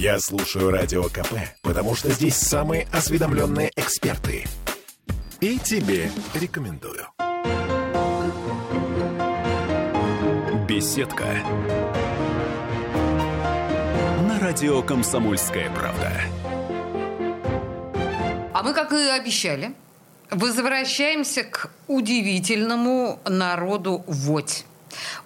Я слушаю Радио КП, потому что здесь самые осведомленные эксперты. И тебе рекомендую. Беседка. На радио «Комсомольская правда». А мы, как и обещали, возвращаемся к удивительному народу Водь.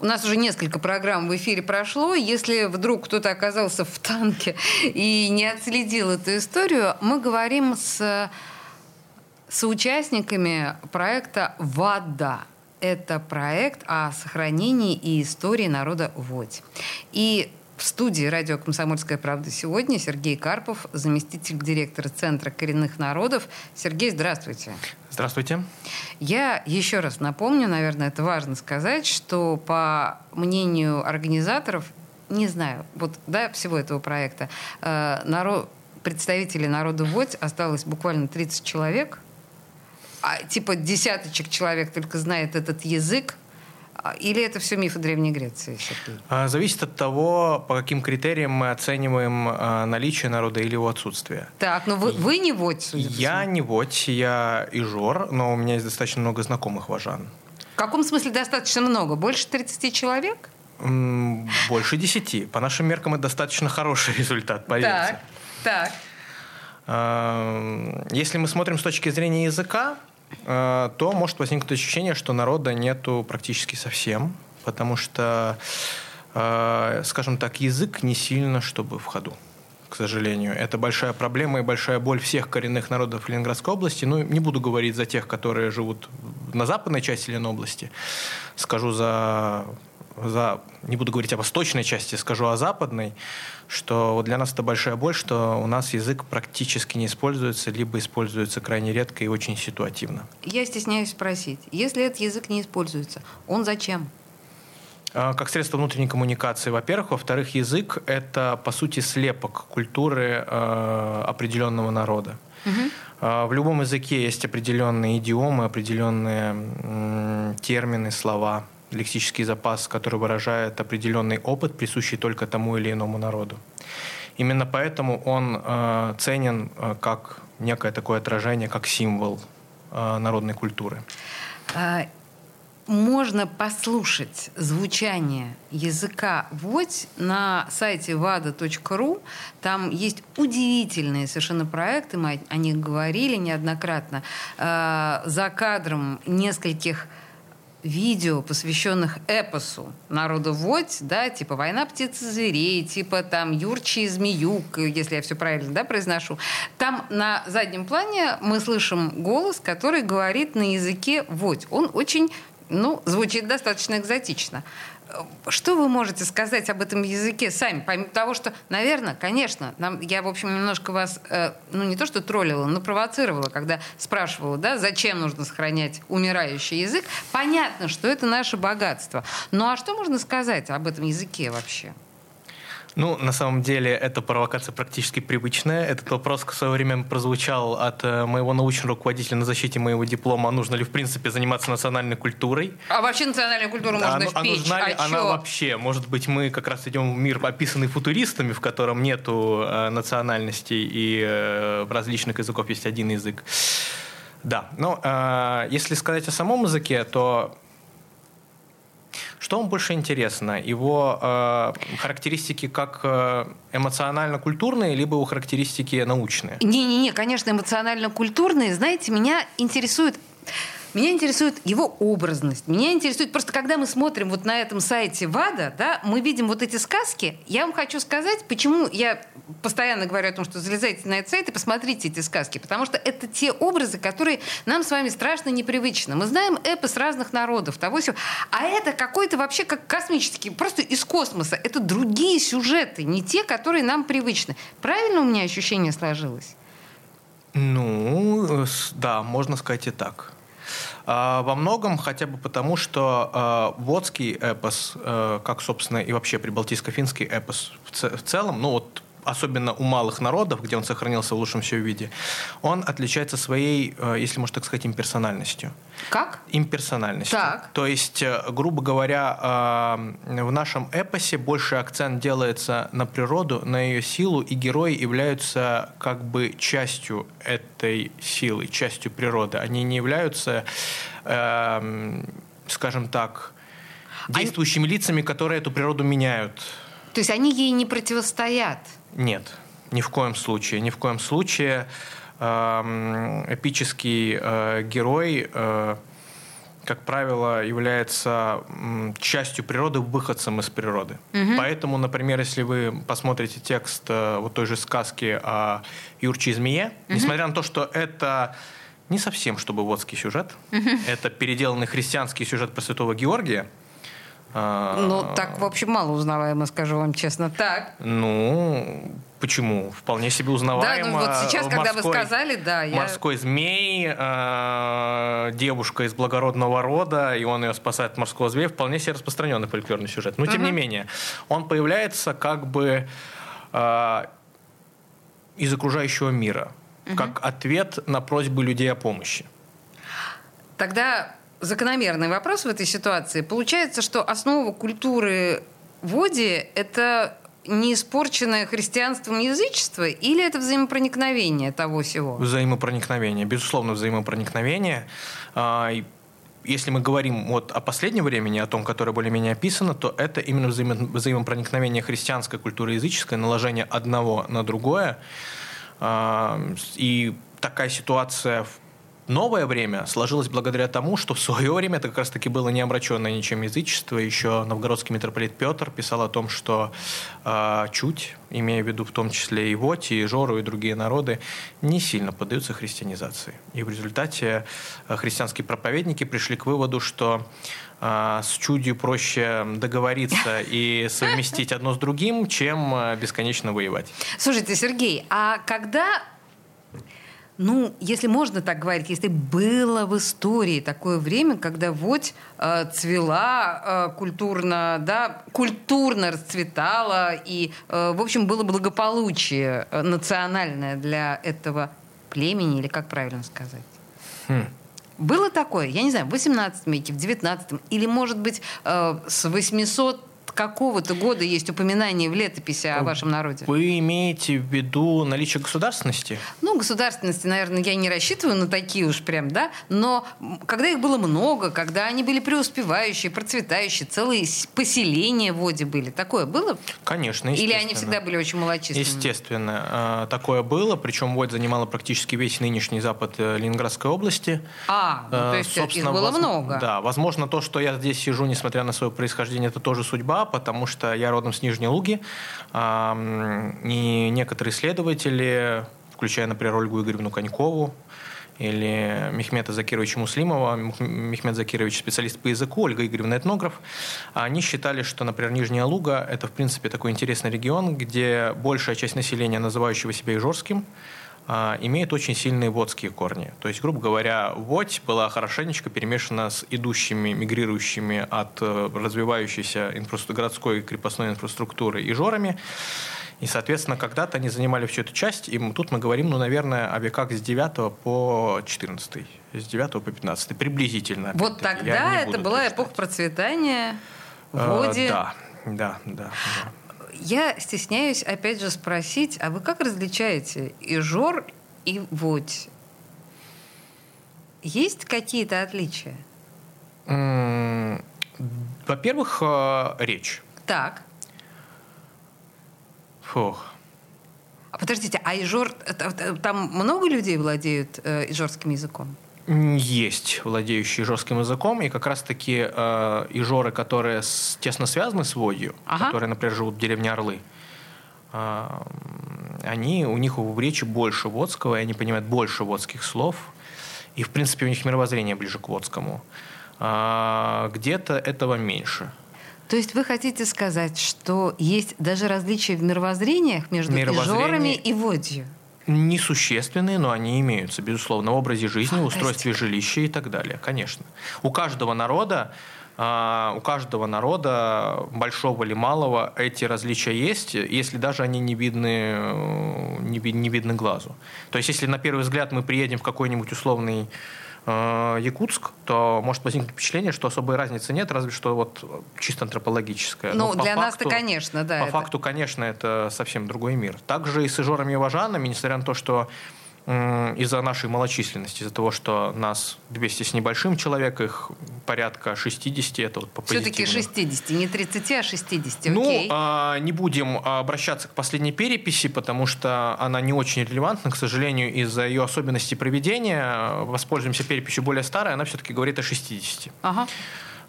У нас уже несколько программ в эфире прошло. Если вдруг кто-то оказался в танке и не отследил эту историю, мы говорим с соучастниками проекта «ВАДА». Это проект о сохранении и истории народа Водь. И в студии радио «Комсомольская правда» сегодня Сергей Карпов, заместитель директора Центра коренных народов. Сергей, здравствуйте. Здравствуйте. Я еще раз напомню, наверное, это важно сказать, что по мнению организаторов, не знаю, вот да, всего этого проекта, э, народ, представителей народа Водь осталось буквально 30 человек, а типа десяточек человек только знает этот язык, или это все мифы Древней Греции, Сергей? А, зависит от того, по каким критериям мы оцениваем а, наличие народа или его отсутствие. Так, но ну вы, вы не водь, судя Я не водь, я ижор, но у меня есть достаточно много знакомых вожан. В каком смысле достаточно много? Больше 30 человек? Больше 10. По нашим меркам это достаточно хороший результат, поверьте. Так, так. Если мы смотрим с точки зрения языка, то может возникнуть ощущение, что народа нету практически совсем, потому что, э, скажем так, язык не сильно, чтобы в ходу к сожалению. Это большая проблема и большая боль всех коренных народов Ленинградской области. Ну, не буду говорить за тех, которые живут на западной части Ленобласти. Скажу за за, не буду говорить о восточной части, скажу о западной, что для нас это большая боль, что у нас язык практически не используется, либо используется крайне редко и очень ситуативно. Я стесняюсь спросить, если этот язык не используется, он зачем? А, как средство внутренней коммуникации, во-первых. Во-вторых, язык – это, по сути, слепок культуры э, определенного народа. Угу. В любом языке есть определенные идиомы, определенные м, термины, слова лексический запас, который выражает определенный опыт, присущий только тому или иному народу. Именно поэтому он э, ценен э, как некое такое отражение, как символ э, народной культуры. А, можно послушать звучание языка «Водь» на сайте vada.ru. Там есть удивительные совершенно проекты, мы о них говорили неоднократно. Э, за кадром нескольких видео, посвященных эпосу народу Водь, да, типа «Война птиц и зверей», типа там «Юрчи и змеюк», если я все правильно да, произношу. Там на заднем плане мы слышим голос, который говорит на языке Водь. Он очень ну, звучит достаточно экзотично. Что вы можете сказать об этом языке сами? Помимо того, что, наверное, конечно, нам, я, в общем, немножко вас, э, ну, не то что троллила, но провоцировала, когда спрашивала, да, зачем нужно сохранять умирающий язык. Понятно, что это наше богатство. Ну, а что можно сказать об этом языке вообще? Ну, на самом деле, эта провокация практически привычная. Этот вопрос в свое время прозвучал от э, моего научного руководителя на защите моего диплома. Нужно ли, в принципе, заниматься национальной культурой? А вообще национальную культуру можно а, впечь. А нужна ли а она чё? вообще? Может быть, мы как раз идем в мир, описанный футуристами, в котором нету э, национальностей и э, различных языков есть один язык. Да, но э, если сказать о самом языке, то что вам больше интересно? Его э, характеристики как э, эмоционально-культурные, либо его характеристики научные? Не-не-не, конечно, эмоционально-культурные. Знаете, меня интересует меня интересует его образность. Меня интересует просто, когда мы смотрим вот на этом сайте ВАДА, да, мы видим вот эти сказки. Я вам хочу сказать, почему я постоянно говорю о том, что залезайте на этот сайт и посмотрите эти сказки. Потому что это те образы, которые нам с вами страшно непривычны. Мы знаем эпос разных народов, того всего. А это какой-то вообще как космический, просто из космоса. Это другие сюжеты, не те, которые нам привычны. Правильно у меня ощущение сложилось? Ну, да, можно сказать и так. А, во многом хотя бы потому, что а, водский эпос, э, как, собственно, и вообще прибалтийско-финский эпос в целом, ну вот особенно у малых народов, где он сохранился в лучшем все виде, он отличается своей, э, если можно так сказать, имперсональностью. Как? Имперсональностью. Так. То есть, э, грубо говоря, э, в нашем эпосе больше акцент делается на природу, на ее силу, и герои являются как бы частью этой силы, частью природы. Они не являются, эм, скажем так, действующими лицами, которые эту природу меняют. То есть они ей не противостоят? Нет, ни в коем случае. Ни в коем случае эм, эпический э, герой, э, как правило, является частью природы, выходцем из природы. Угу. Поэтому, например, если вы посмотрите текст э, вот той же сказки о Юрче и змее, угу. несмотря на то, что это не совсем чтобы водский сюжет, угу. это переделанный христианский сюжет про святого Георгия, ну, так, в общем, мало узнаваемо, скажу вам честно. Так. Ну, почему? Вполне себе узнаваемо. Да, ну вот сейчас, когда вы сказали, да. Я... Морской змей, э, девушка из благородного рода, и он ее спасает от морского змея, вполне себе распространенный фольклорный сюжет. Но, тем не менее, он появляется как бы э, из окружающего мира, как ответ на просьбы людей о помощи. Тогда закономерный вопрос в этой ситуации. Получается, что основа культуры воде – это не испорченное христианством язычество или это взаимопроникновение того всего? Взаимопроникновение, безусловно, взаимопроникновение. А, если мы говорим вот о последнем времени, о том, которое более-менее описано, то это именно взаимо взаимопроникновение христианской культуры языческой, наложение одного на другое. А, и такая ситуация в новое время сложилось благодаря тому, что в свое время это как раз-таки было не омраченное ничем язычество. Еще новгородский митрополит Петр писал о том, что э, чуть, имея в виду в том числе и Воти, и Жору, и другие народы, не сильно поддаются христианизации. И в результате э, христианские проповедники пришли к выводу, что э, с чудью проще договориться и совместить одно с другим, чем бесконечно воевать. Слушайте, Сергей, а когда ну, если можно так говорить, если было в истории такое время, когда вот э, цвела э, культурно, да, культурно расцветала, и, э, в общем, было благополучие э, национальное для этого племени, или как правильно сказать? Хм. Было такое, я не знаю, в 18 веке, в 19 или, может быть, э, с 800 какого-то года есть упоминание в летописи о вашем народе? Вы имеете в виду наличие государственности? Ну, государственности, наверное, я не рассчитываю на такие уж прям, да, но когда их было много, когда они были преуспевающие, процветающие, целые поселения в воде были, такое было? Конечно, Или они всегда были очень малочисленными? Естественно, а, такое было, причем Водь занимала практически весь нынешний запад э, Ленинградской области. А, ну, то есть Собственно, их было воз... много. Да, возможно, то, что я здесь сижу, несмотря на свое происхождение, это тоже судьба, потому что я родом с Нижней Луги, и некоторые исследователи, включая, например, Ольгу Игоревну Конькову, или Мехмета Закировича Муслимова, Мехмед Закирович специалист по языку, Ольга Игоревна этнограф, они считали, что, например, Нижняя Луга – это, в принципе, такой интересный регион, где большая часть населения, называющего себя Ижорским, имеет очень сильные водские корни. То есть, грубо говоря, водь была хорошенечко перемешана с идущими, мигрирующими от э, развивающейся инфраструк... городской крепостной инфраструктуры и жорами. И, соответственно, когда-то они занимали всю эту часть, и тут мы говорим, ну, наверное, о веках с 9 по 14, с 9 по 15, приблизительно. Вот тогда это была эпоха процветания в воде. А, да, да, да. да. Я стесняюсь, опять же, спросить, а вы как различаете и жор, и водь? Есть какие-то отличия? Во-первых, э, речь. Так. Фух. А подождите, а Ижор, там много людей владеют э, ижорским языком? Есть владеющие жестким языком, и как раз-таки э, ижоры, которые с, тесно связаны с водью, ага. которые, например, живут в деревне Орлы, э, они, у них в речи больше водского, и они понимают больше водских слов, и, в принципе, у них мировоззрение ближе к водскому. Э, где-то этого меньше. То есть вы хотите сказать, что есть даже различия в мировоззрениях между Мировоззрение... ижорами и водью? Несущественные, но они имеются, безусловно, в образе жизни, в устройстве жилища и так далее, конечно. У каждого народа у каждого народа, большого или малого, эти различия есть, если даже они не видны, не, не видны глазу. То есть, если на первый взгляд мы приедем в какой-нибудь условный Э, Якутск, то может возникнуть впечатление, что особой разницы нет, разве что вот чисто антропологическая. Ну, для нас-то, конечно, да. По это... факту, конечно, это совсем другой мир. Также и с Ижорами и Важанами, несмотря на то, что из-за нашей малочисленности, из-за того, что нас 200 с небольшим человек, их порядка 60, это вот по Все-таки 60, не 30, а 60, Ну, окей. А, не будем обращаться к последней переписи, потому что она не очень релевантна, к сожалению, из-за ее особенностей проведения. Воспользуемся переписью более старой, она все-таки говорит о 60. Ага.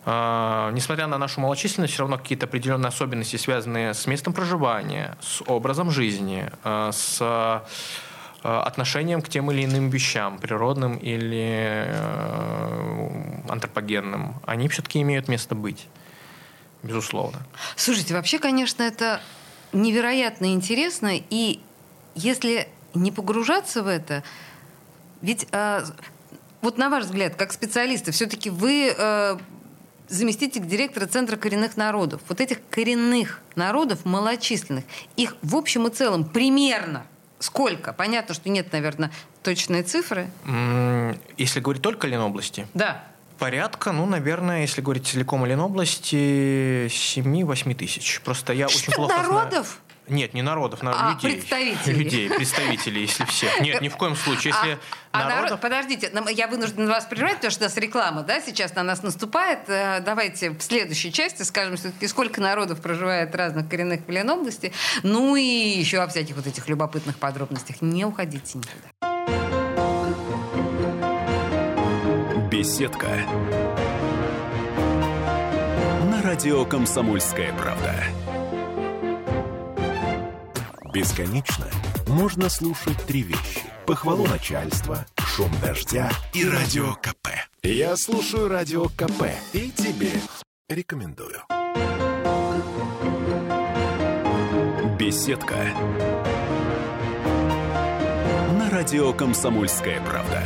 Uh, несмотря на нашу малочисленность, все равно какие-то определенные особенности, связанные с местом проживания, с образом жизни, uh, с отношением к тем или иным вещам, природным или э, антропогенным, они все-таки имеют место быть, безусловно. Слушайте, вообще, конечно, это невероятно интересно, и если не погружаться в это, ведь э, вот на ваш взгляд, как специалисты, все-таки вы э, заместитель директора Центра коренных народов. Вот этих коренных народов, малочисленных, их в общем и целом примерно Сколько? Понятно, что нет, наверное, точной цифры. Если говорить только о Ленобласти? Да. Порядка, ну, наверное, если говорить целиком о Ленобласти, 7-8 тысяч. Просто я что, очень плохо народов? Нет, не народов, на а, людей. Представителей. Людей, представителей, если всех. Нет, ни в коем случае. Если а, а народов... народ, подождите, я вынужден вас прервать, потому что у нас реклама, да, сейчас на нас наступает. Э, давайте в следующей части скажем все-таки, сколько народов проживает разных коренных в Ленобласти. Ну и еще о всяких вот этих любопытных подробностях. Не уходите никуда. Беседка. На радио «Комсомольская правда». Бесконечно можно слушать три вещи. Похвалу начальства, шум дождя и радио КП. Я слушаю радио КП и тебе рекомендую. Беседка. На радио «Комсомольская правда».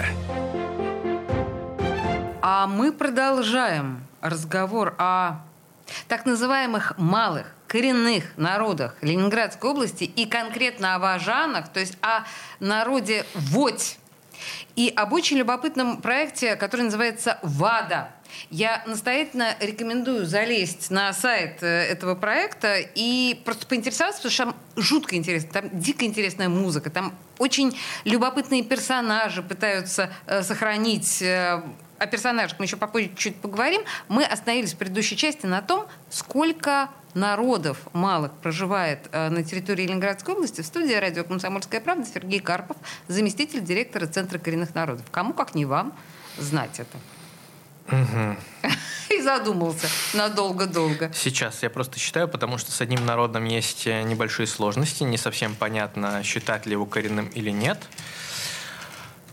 А мы продолжаем разговор о так называемых малых коренных народах Ленинградской области и конкретно о важанах, то есть о народе Водь. И об очень любопытном проекте, который называется «ВАДА». Я настоятельно рекомендую залезть на сайт э, этого проекта и просто поинтересоваться, потому что там жутко интересно, там дико интересная музыка, там очень любопытные персонажи пытаются э, сохранить э, о персонажах мы еще попозже чуть поговорим. Мы остановились в предыдущей части на том, сколько народов малых проживает э, на территории Ленинградской области, в студии радио «Комсомольская правда» Сергей Карпов, заместитель директора Центра коренных народов. Кому, как не вам, знать это. Угу. И задумался надолго-долго. Сейчас я просто считаю, потому что с одним народом есть э, небольшие сложности, не совсем понятно, считать ли его коренным или нет.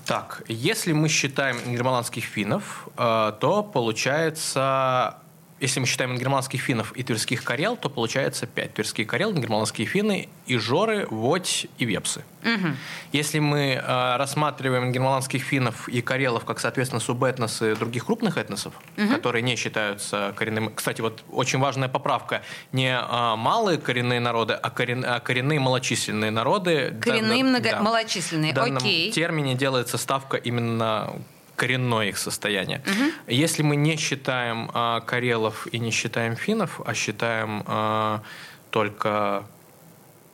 Так, если мы считаем германских финнов, э, то получается если мы считаем германских финнов и тверских карел, то получается 5. Тверские карел, германские финны, и жоры, водь и вепсы. Угу. Если мы э, рассматриваем германских финнов и карелов как, соответственно, субэтносы других крупных этносов, угу. которые не считаются коренными... Кстати, вот очень важная поправка. Не э, малые коренные народы, а, корен... а коренные малочисленные народы. Коренные да, много... да, малочисленные, в данном окей. термине делается ставка именно коренное их состояние. Угу. Если мы не считаем а, карелов и не считаем финнов, а считаем а, только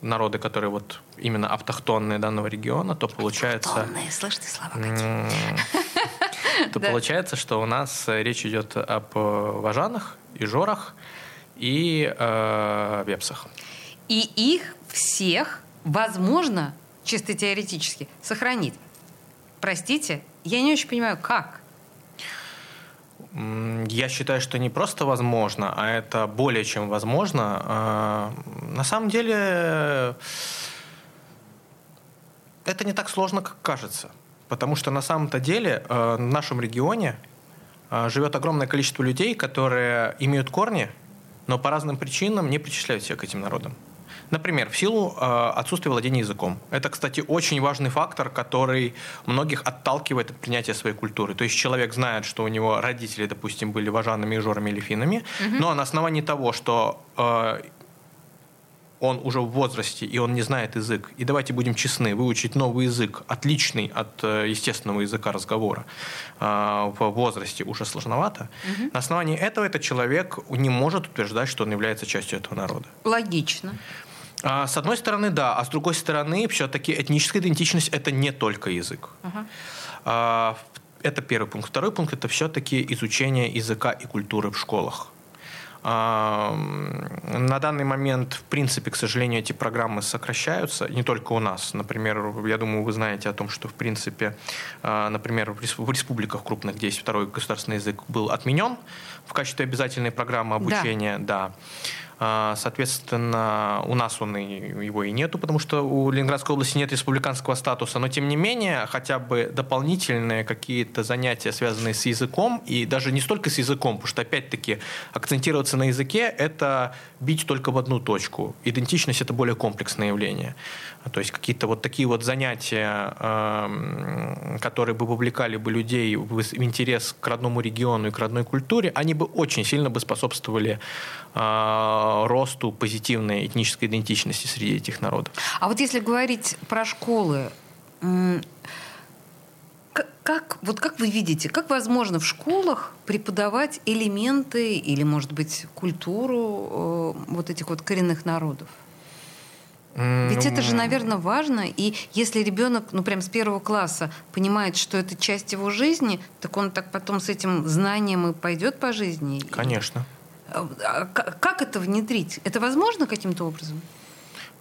народы, которые вот именно автохтонные данного региона, то получается... Ты слова То получается, что у нас речь идет об важанах и жорах и э, вепсах. И их всех возможно, чисто теоретически, сохранить. Простите, я не очень понимаю, как. Я считаю, что не просто возможно, а это более чем возможно. А, на самом деле это не так сложно, как кажется. Потому что на самом-то деле э, в нашем регионе э, живет огромное количество людей, которые имеют корни, но по разным причинам не причисляют себя к этим народам. Например, в силу э, отсутствия владения языком. Это, кстати, очень важный фактор, который многих отталкивает от принятия своей культуры. То есть человек знает, что у него родители, допустим, были важанами, жорами или финами, угу. но на основании того, что э, он уже в возрасте, и он не знает язык. И давайте будем честны, выучить новый язык, отличный от э, естественного языка разговора, э, в возрасте уже сложновато. Угу. На основании этого этот человек не может утверждать, что он является частью этого народа. Логично. А, с одной стороны, да, а с другой стороны, все-таки этническая идентичность это не только язык. Угу. А, это первый пункт. Второй пункт это все-таки изучение языка и культуры в школах. На данный момент, в принципе, к сожалению, эти программы сокращаются, не только у нас. Например, я думаю, вы знаете о том, что, в принципе, а, например, в республиках крупных, где есть второй государственный язык, был отменен в качестве обязательной программы обучения. Да. да. А, соответственно, у нас он и, его и нету, потому что у Ленинградской области нет республиканского статуса. Но, тем не менее, хотя бы дополнительные какие-то занятия, связанные с языком, и даже не столько с языком, потому что, опять-таки, акцентироваться на языке – это бить только в одну точку. Идентичность – это более комплексное явление. То есть какие-то вот такие вот занятия, эм, которые бы вовлекали бы людей в интерес к родному региону и к родной культуре, они бы очень сильно бы способствовали росту позитивной этнической идентичности среди этих народов. А вот если говорить про школы, как, вот как вы видите, как возможно в школах преподавать элементы или, может быть, культуру э, вот этих вот коренных народов? Ведь это же, наверное, важно. И если ребенок, ну, прям с первого класса понимает, что это часть его жизни, так он так потом с этим знанием и пойдет по жизни. Конечно. А как это внедрить? Это возможно каким-то образом?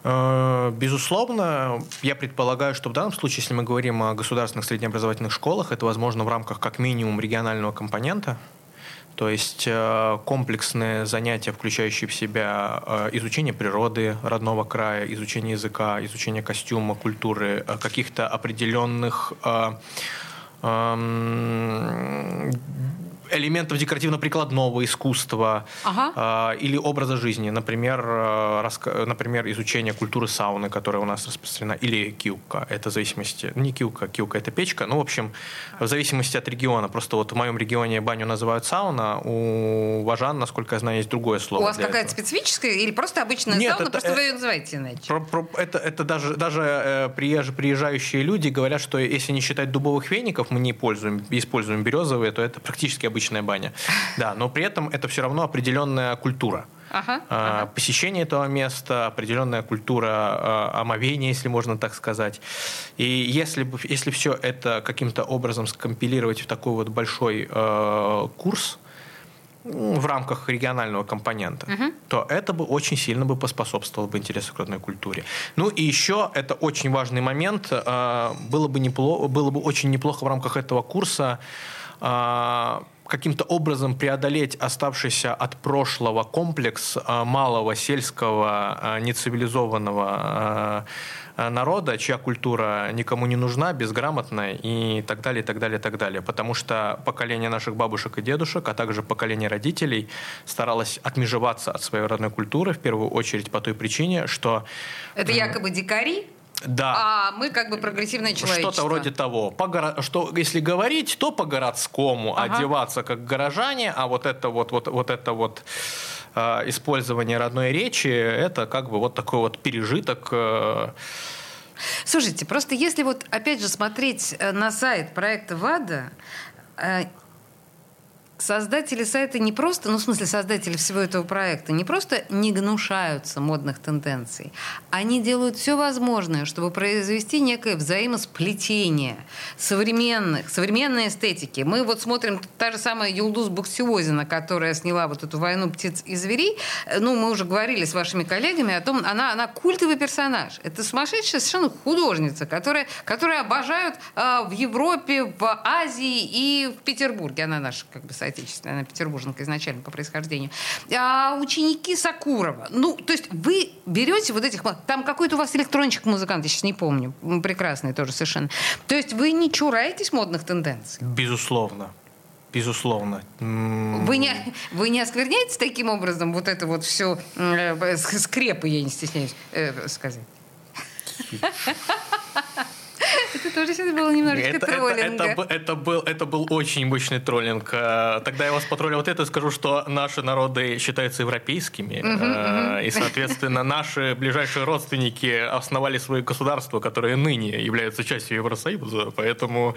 Э, безусловно, я предполагаю, что в данном случае, если мы говорим о государственных среднеобразовательных школах, это возможно в рамках как минимум регионального компонента. То есть э, комплексные занятия, включающие в себя э, изучение природы родного края, изучение языка, изучение костюма, культуры, каких-то определенных эм, элементов декоративно-прикладного искусства ага. э, или образа жизни. Например, э, раска- например, изучение культуры сауны, которая у нас распространена, или киука. Это в зависимости... Не киука, киука – это печка. Ну, в общем, в зависимости от региона. Просто вот в моем регионе баню называют сауна, у Важан, насколько я знаю, есть другое слово. У вас какая-то специфическая или просто обычная Нет, сауна, это, просто э, вы ее называете иначе? Про, про, это, это даже, даже э, приезж, приезжающие люди говорят, что если не считать дубовых веников, мы не пользуем, используем березовые, то это практически обычно обычная баня. Да, но при этом это все равно определенная культура. Ага, а, ага. Посещение этого места, определенная культура а, омовения, если можно так сказать. И если, если все это каким-то образом скомпилировать в такой вот большой э, курс, в рамках регионального компонента, угу. то это бы очень сильно бы поспособствовало бы интересу к родной культуре. Ну и еще это очень важный момент. Было бы, неплохо, было бы очень неплохо в рамках этого курса каким-то образом преодолеть оставшийся от прошлого комплекс э, малого сельского э, нецивилизованного э, народа, чья культура никому не нужна, безграмотная и так далее, и так далее, и так далее. Потому что поколение наших бабушек и дедушек, а также поколение родителей старалось отмежеваться от своей родной культуры, в первую очередь по той причине, что... Это якобы дикари? Да. А мы как бы прогрессивное человечество. Что-то вроде того. По горо... что, если говорить, то по городскому ага. одеваться как горожане, а вот это вот, вот, вот это вот э, использование родной речи, это как бы вот такой вот пережиток. Э... Слушайте, просто если вот опять же смотреть э, на сайт проекта ВАДА, э, создатели сайта не просто, ну, в смысле, создатели всего этого проекта, не просто не гнушаются модных тенденций, они делают все возможное, чтобы произвести некое взаимосплетение современных, современной эстетики. Мы вот смотрим та же самая Юлдус Буксиозина, которая сняла вот эту «Войну птиц и зверей». Ну, мы уже говорили с вашими коллегами о том, она, она культовый персонаж. Это сумасшедшая совершенно художница, которая, которая обожают э, в Европе, в Азии и в Петербурге. Она наша как бы отечественная, она петербурженка изначально по происхождению. А ученики Сакурова. Ну, то есть вы берете вот этих... Там какой-то у вас электрончик-музыкант, я сейчас не помню. Прекрасный тоже совершенно. То есть вы не чураетесь модных тенденций? Безусловно. Безусловно. Вы не, вы не оскверняете таким образом вот это вот все э, скрепы, я не стесняюсь э, сказать? Это тоже сейчас было немножечко это, троллинга. Это, это, это, был, это был очень мощный троллинг. Э, тогда я вас потроллил вот это и скажу, что наши народы считаются европейскими. Uh-huh, И, соответственно, наши ближайшие родственники основали свои государства, которые ныне являются частью Евросоюза. Поэтому,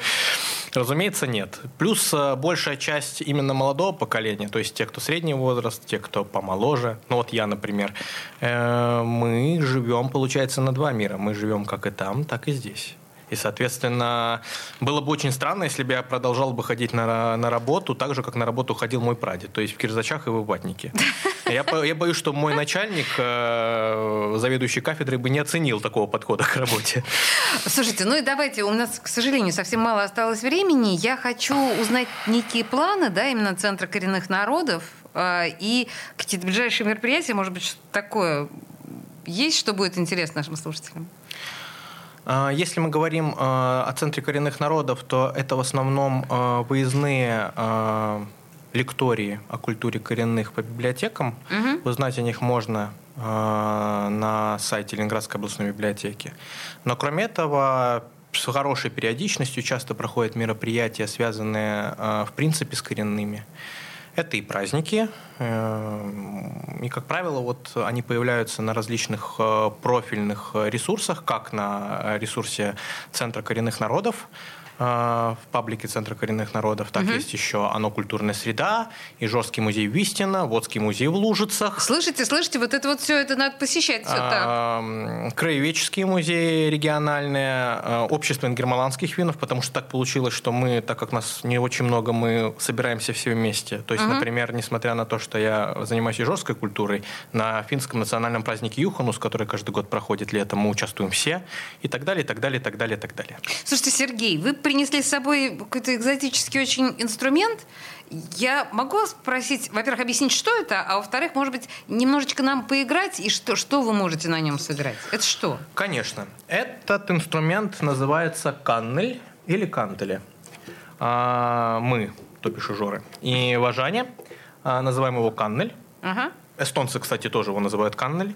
разумеется, нет. Плюс э, большая часть именно молодого поколения, то есть те, кто средний возраст, те, кто помоложе, ну вот я, например, мы живем, получается, на два мира. Мы живем как и там, так и здесь. И, соответственно, было бы очень странно, если бы я продолжал бы ходить на, на работу так же, как на работу ходил мой прадед, то есть в Кирзачах и в Ватнике. Я, я боюсь, что мой начальник, э, заведующий кафедрой, бы не оценил такого подхода к работе. Слушайте, ну и давайте, у нас, к сожалению, совсем мало осталось времени. Я хочу узнать некие планы, да, именно Центра коренных народов, э, и какие-то ближайшие мероприятия, может быть, что такое есть, что будет интересно нашим слушателям? А, если мы говорим а, о Центре коренных народов, то это в основном а, выездные лектории о культуре коренных по библиотекам. Угу. Узнать о них можно на сайте Ленинградской областной библиотеки. Но кроме этого, с хорошей периодичностью часто проходят мероприятия, связанные в принципе с коренными. Это и праздники, э, и, как правило, вот они появляются на различных э, профильных ресурсах, как на ресурсе Центра коренных народов, в паблике Центра коренных народов. Так угу. есть еще «Оно культурная среда», и Жесткий музей Вистина, Водский музей в Лужицах. Слышите, слышите, вот это вот все это надо посещать все так. Краеведческие музеи региональные, а, Общество ингермаланских винов, потому что так получилось, что мы, так как нас не очень много, мы собираемся все вместе. То есть, угу. например, несмотря на то, что я занимаюсь жесткой культурой, на финском национальном празднике Юханус, который каждый год проходит летом, мы участвуем все, и так далее, и так далее, и так далее, и так далее. Слушайте, Сергей, вы принесли с собой какой-то экзотический очень инструмент. Я могу спросить, во-первых, объяснить, что это, а во-вторых, может быть, немножечко нам поиграть, и что, что вы можете на нем сыграть? Это что? Конечно. Этот инструмент называется каннель или кантели. А, мы, то бишь жоры, и вожане а, называем его каннель. Ага. Эстонцы, кстати, тоже его называют каннель.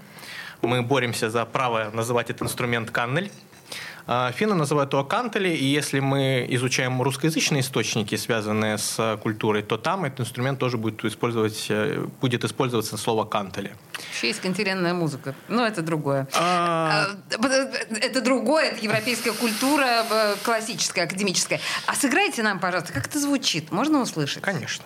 Мы боремся за право называть этот инструмент каннель. А, финны называют его кантели, и если мы изучаем русскоязычные источники, связанные с культурой, то там этот инструмент тоже будет, использовать, э, будет использоваться слово кантели. Еще есть континентная музыка, но это другое. А... а это другое, это европейская культура, э, классическая, академическая. А сыграйте нам, пожалуйста, как это звучит? Можно услышать? Конечно.